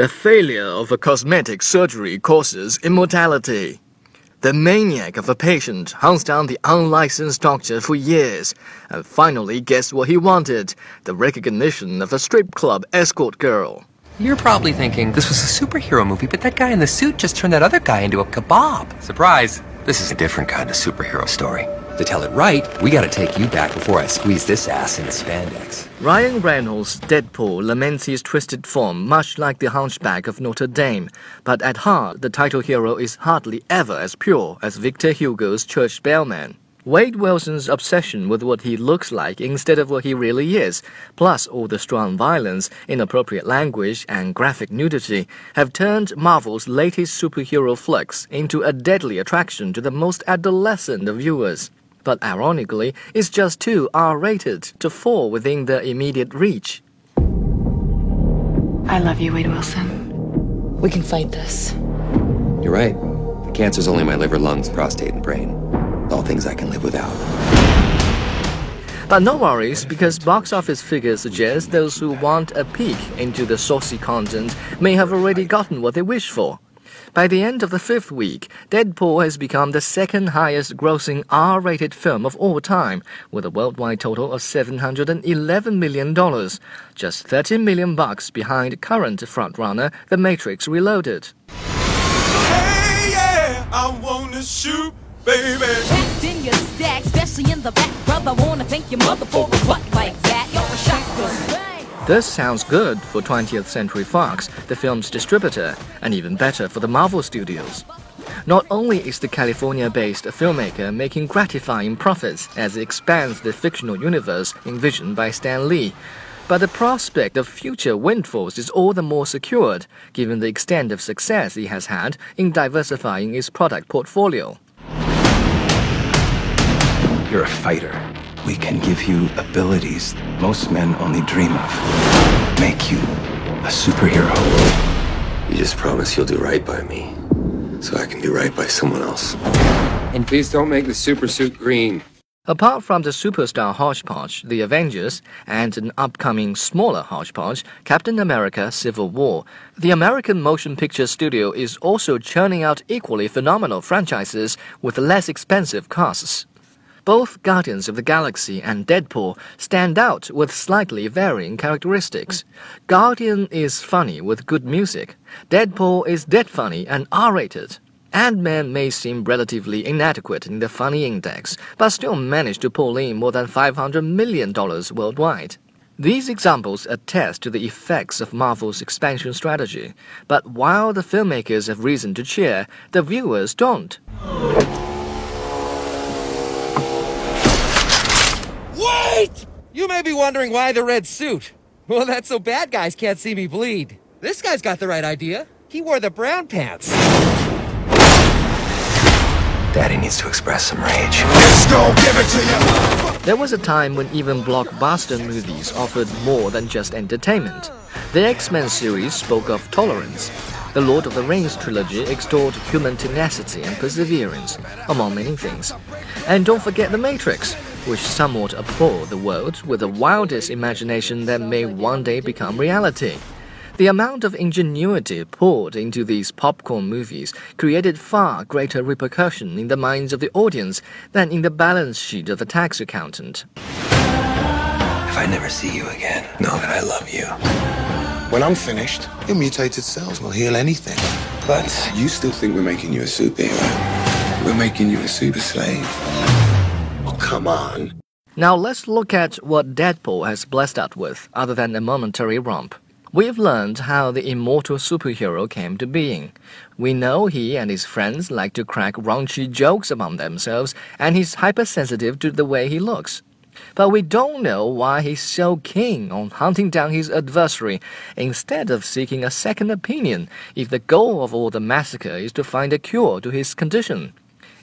The failure of a cosmetic surgery causes immortality. The maniac of a patient hunts down the unlicensed doctor for years and finally gets what he wanted the recognition of a strip club escort girl. You're probably thinking this was a superhero movie, but that guy in the suit just turned that other guy into a kebab. Surprise! This is a different kind of superhero story. To tell it right, we gotta take you back before I squeeze this ass into spandex. Ryan Reynolds' Deadpool laments his twisted form, much like the hunchback of Notre Dame. But at heart, the title hero is hardly ever as pure as Victor Hugo's church bellman. Wade Wilson's obsession with what he looks like instead of what he really is, plus all the strong violence, inappropriate language, and graphic nudity, have turned Marvel's latest superhero flicks into a deadly attraction to the most adolescent of viewers but ironically, it's just too R rated to fall within their immediate reach. I love you, Wade Wilson. We can fight this. You're right. The cancer's only my liver, lungs, prostate, and brain. All things I can live without. But no worries, because box office figures suggest those who want a peek into the saucy content may have already gotten what they wish for. By the end of the fifth week, Deadpool has become the second highest grossing R rated film of all time, with a worldwide total of $711 million, just 30 million bucks behind current frontrunner The Matrix Reloaded. Hey, yeah, I wanna shoot, baby. Packed in your stack, especially in the back, brother. Wanna thank your mother for a butt like that. You're a shotgun. This sounds good for 20th Century Fox, the film's distributor, and even better for the Marvel Studios. Not only is the California based filmmaker making gratifying profits as it expands the fictional universe envisioned by Stan Lee, but the prospect of future windfalls is all the more secured given the extent of success he has had in diversifying his product portfolio. You're a fighter. We can give you abilities most men only dream of. Make you a superhero. You just promise you'll do right by me, so I can do right by someone else. And please don't make the super suit green. Apart from the superstar hodgepodge, The Avengers, and an upcoming smaller hodgepodge, Captain America Civil War, the American motion picture studio is also churning out equally phenomenal franchises with less expensive casts. Both Guardians of the Galaxy and Deadpool stand out with slightly varying characteristics. Guardian is funny with good music. Deadpool is dead funny and R-rated. Ant-Man may seem relatively inadequate in the funny index, but still managed to pull in more than $500 million worldwide. These examples attest to the effects of Marvel's expansion strategy, but while the filmmakers have reason to cheer, the viewers don't. Wait! You may be wondering why the red suit. Well, that's so bad guys can't see me bleed. This guy's got the right idea. He wore the brown pants. Daddy needs to express some rage. There was a time when even blockbuster movies offered more than just entertainment. The X-Men series spoke of tolerance. The Lord of the Rings trilogy extolled human tenacity and perseverance, among many things. And don't forget The Matrix, which somewhat appalled the world with the wildest imagination that may one day become reality. The amount of ingenuity poured into these popcorn movies created far greater repercussion in the minds of the audience than in the balance sheet of a tax accountant. If I never see you again, know that I love you. When I'm finished, your mutated cells will heal anything. But you still think we're making you a superhero? We're making you a super slave. Come on. Now let's look at what Deadpool has blessed us with, other than a momentary romp. We've learned how the immortal superhero came to being. We know he and his friends like to crack raunchy jokes among themselves, and he's hypersensitive to the way he looks. But we don't know why he's so keen on hunting down his adversary instead of seeking a second opinion if the goal of all the massacre is to find a cure to his condition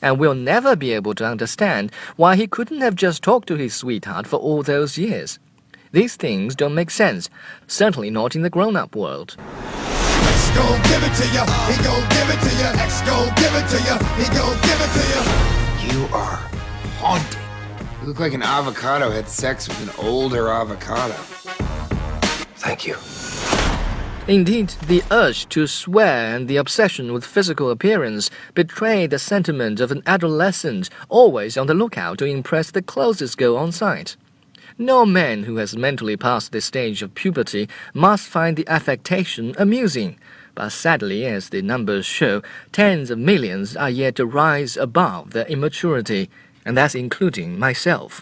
and we'll never be able to understand why he couldn't have just talked to his sweetheart for all those years. These things don't make sense, certainly not in the grown up world. X go give it to you, he go give it to you, X go give it to you, he go give it to you. You are haunting. You look like an avocado had sex with an older avocado. Thank you. Indeed, the urge to swear and the obsession with physical appearance betray the sentiment of an adolescent always on the lookout to impress the closest girl on sight. No man who has mentally passed this stage of puberty must find the affectation amusing. But sadly, as the numbers show, tens of millions are yet to rise above their immaturity, and that's including myself.